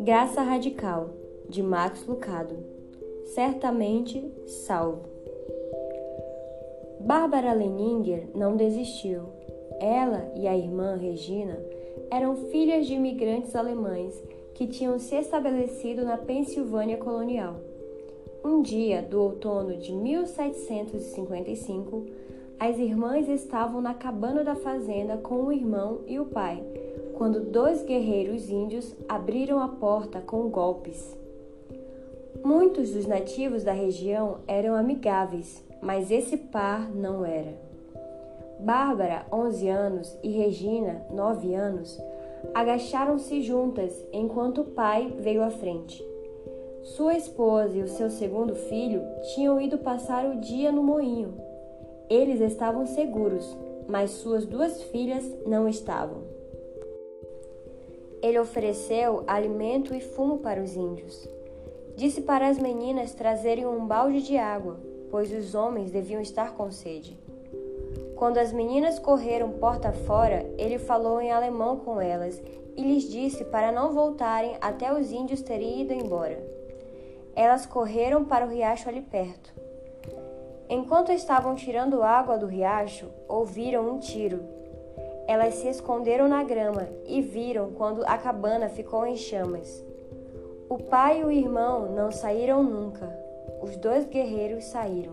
Graça Radical, de Max Lucado. Certamente salvo. Bárbara Leninger não desistiu. Ela e a irmã Regina eram filhas de imigrantes alemães que tinham se estabelecido na Pensilvânia colonial. Um dia do outono de 1755, as irmãs estavam na cabana da fazenda com o irmão e o pai quando dois guerreiros índios abriram a porta com golpes. Muitos dos nativos da região eram amigáveis, mas esse par não era. Bárbara, 11 anos, e Regina, 9 anos, agacharam-se juntas enquanto o pai veio à frente. Sua esposa e o seu segundo filho tinham ido passar o dia no moinho. Eles estavam seguros, mas suas duas filhas não estavam. Ele ofereceu alimento e fumo para os índios. Disse para as meninas trazerem um balde de água, pois os homens deviam estar com sede. Quando as meninas correram porta fora, ele falou em alemão com elas e lhes disse para não voltarem até os índios terem ido embora. Elas correram para o riacho ali perto. Enquanto estavam tirando água do riacho, ouviram um tiro elas se esconderam na grama e viram quando a cabana ficou em chamas. O pai e o irmão não saíram nunca. Os dois guerreiros saíram.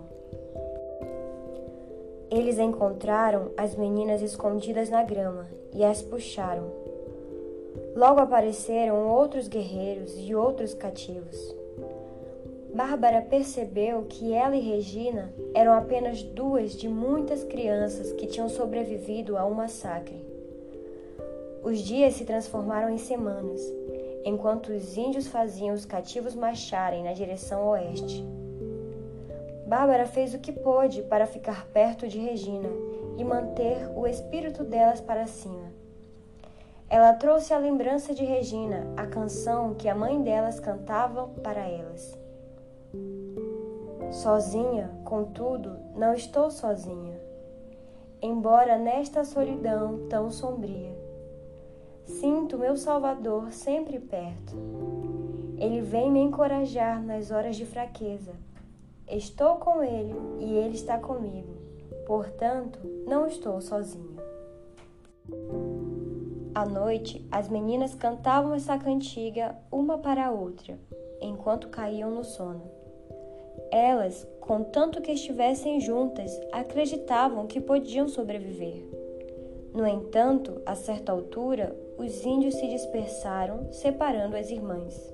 Eles encontraram as meninas escondidas na grama e as puxaram. Logo apareceram outros guerreiros e outros cativos. Bárbara percebeu que ela e Regina eram apenas duas de muitas crianças que tinham sobrevivido a um massacre. Os dias se transformaram em semanas, enquanto os índios faziam os cativos marcharem na direção oeste. Bárbara fez o que pôde para ficar perto de Regina e manter o espírito delas para cima. Ela trouxe a lembrança de Regina, a canção que a mãe delas cantava para elas. Sozinha, contudo, não estou sozinha, embora nesta solidão tão sombria. Sinto meu Salvador sempre perto. Ele vem me encorajar nas horas de fraqueza. Estou com ele e ele está comigo. Portanto, não estou sozinha. À noite, as meninas cantavam essa cantiga uma para a outra, enquanto caíam no sono. Elas, contanto que estivessem juntas, acreditavam que podiam sobreviver. No entanto, a certa altura, os índios se dispersaram, separando as irmãs.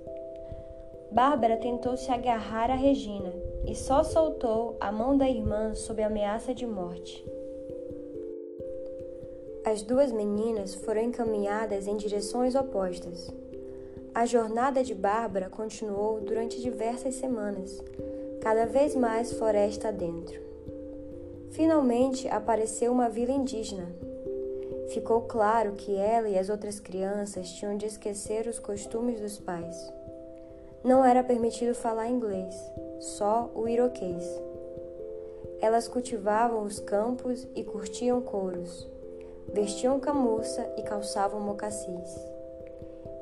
Bárbara tentou se agarrar a Regina e só soltou a mão da irmã sob ameaça de morte. As duas meninas foram encaminhadas em direções opostas. A jornada de Bárbara continuou durante diversas semanas, cada vez mais floresta dentro. Finalmente apareceu uma vila indígena. Ficou claro que ela e as outras crianças tinham de esquecer os costumes dos pais. Não era permitido falar inglês, só o iroquês. Elas cultivavam os campos e curtiam couros, vestiam camurça e calçavam mocassis.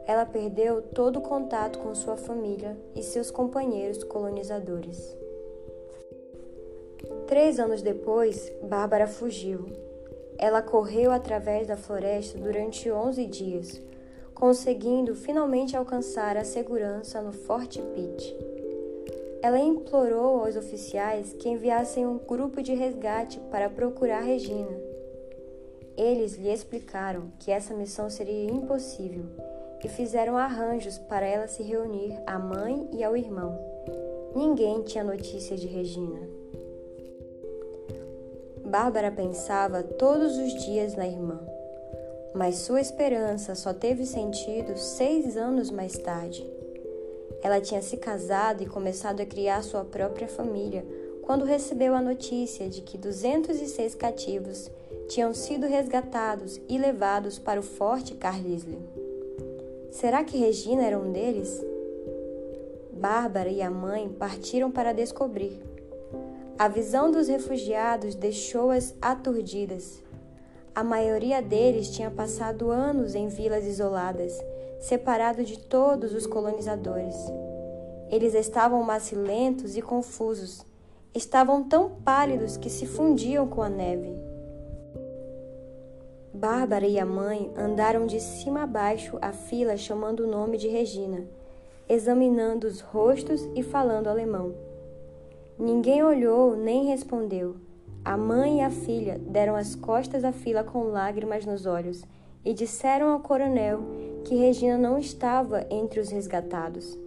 Ela perdeu todo o contato com sua família e seus companheiros colonizadores. Três anos depois, Bárbara fugiu. Ela correu através da floresta durante onze dias, conseguindo finalmente alcançar a segurança no Forte Pitt. Ela implorou aos oficiais que enviassem um grupo de resgate para procurar Regina. Eles lhe explicaram que essa missão seria impossível e fizeram arranjos para ela se reunir à mãe e ao irmão. Ninguém tinha notícia de Regina. Bárbara pensava todos os dias na irmã, mas sua esperança só teve sentido seis anos mais tarde. Ela tinha se casado e começado a criar sua própria família quando recebeu a notícia de que 206 cativos tinham sido resgatados e levados para o Forte Carlisle. Será que Regina era um deles? Bárbara e a mãe partiram para descobrir. A visão dos refugiados deixou-as aturdidas. A maioria deles tinha passado anos em vilas isoladas, separado de todos os colonizadores. Eles estavam macilentos e confusos. Estavam tão pálidos que se fundiam com a neve. Bárbara e a mãe andaram de cima a baixo a fila chamando o nome de Regina, examinando os rostos e falando alemão. Ninguém olhou nem respondeu. A mãe e a filha deram as costas à fila com lágrimas nos olhos e disseram ao coronel que Regina não estava entre os resgatados.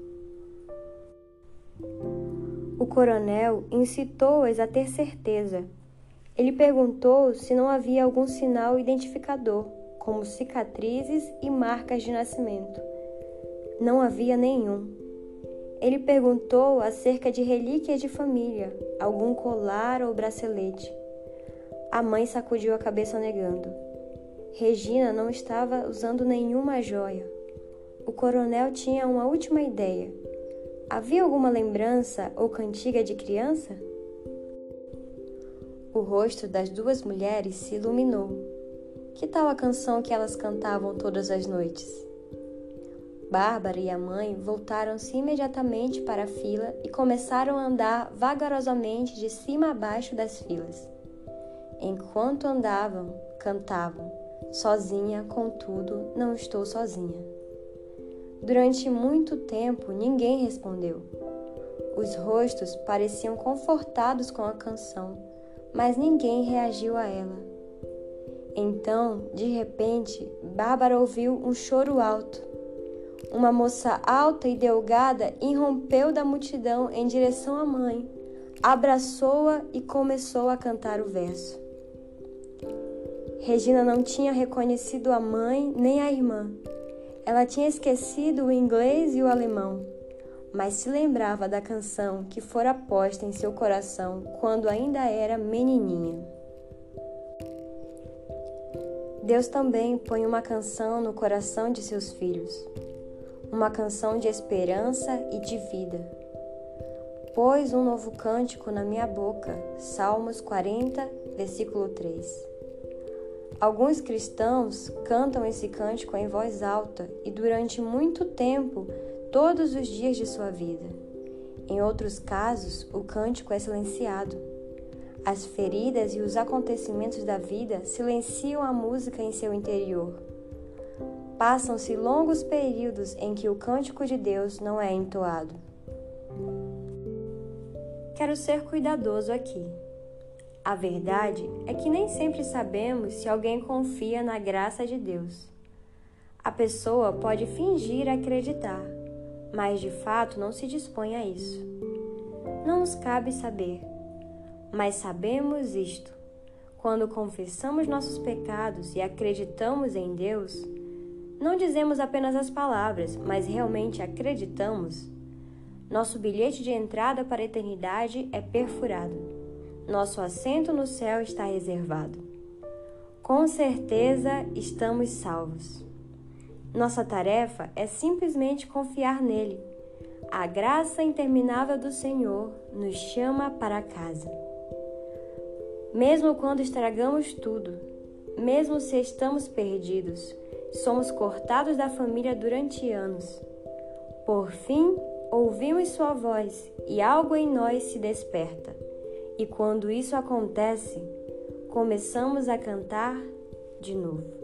O coronel incitou-as a ter certeza. Ele perguntou se não havia algum sinal identificador, como cicatrizes e marcas de nascimento. Não havia nenhum. Ele perguntou acerca de relíquias de família, algum colar ou bracelete. A mãe sacudiu a cabeça negando. Regina não estava usando nenhuma joia. O coronel tinha uma última ideia. Havia alguma lembrança ou cantiga de criança? O rosto das duas mulheres se iluminou. Que tal a canção que elas cantavam todas as noites? Bárbara e a mãe voltaram-se imediatamente para a fila e começaram a andar vagarosamente de cima a baixo das filas. Enquanto andavam, cantavam: Sozinha, contudo, não estou sozinha. Durante muito tempo ninguém respondeu. Os rostos pareciam confortados com a canção, mas ninguém reagiu a ela. Então, de repente, Bárbara ouviu um choro alto. Uma moça alta e delgada irrompeu da multidão em direção à mãe, abraçou-a e começou a cantar o verso. Regina não tinha reconhecido a mãe nem a irmã. Ela tinha esquecido o inglês e o alemão, mas se lembrava da canção que fora posta em seu coração quando ainda era menininha. Deus também põe uma canção no coração de seus filhos uma canção de esperança e de vida. Pôs um novo cântico na minha boca. Salmos 40, versículo 3. Alguns cristãos cantam esse cântico em voz alta e durante muito tempo, todos os dias de sua vida. Em outros casos, o cântico é silenciado. As feridas e os acontecimentos da vida silenciam a música em seu interior. Passam-se longos períodos em que o cântico de Deus não é entoado. Quero ser cuidadoso aqui. A verdade é que nem sempre sabemos se alguém confia na graça de Deus. A pessoa pode fingir acreditar, mas de fato não se dispõe a isso. Não nos cabe saber, mas sabemos isto: quando confessamos nossos pecados e acreditamos em Deus, não dizemos apenas as palavras, mas realmente acreditamos? Nosso bilhete de entrada para a eternidade é perfurado. Nosso assento no céu está reservado. Com certeza estamos salvos. Nossa tarefa é simplesmente confiar nele. A graça interminável do Senhor nos chama para casa. Mesmo quando estragamos tudo, mesmo se estamos perdidos, somos cortados da família durante anos. Por fim, ouvimos sua voz e algo em nós se desperta. E quando isso acontece, começamos a cantar de novo.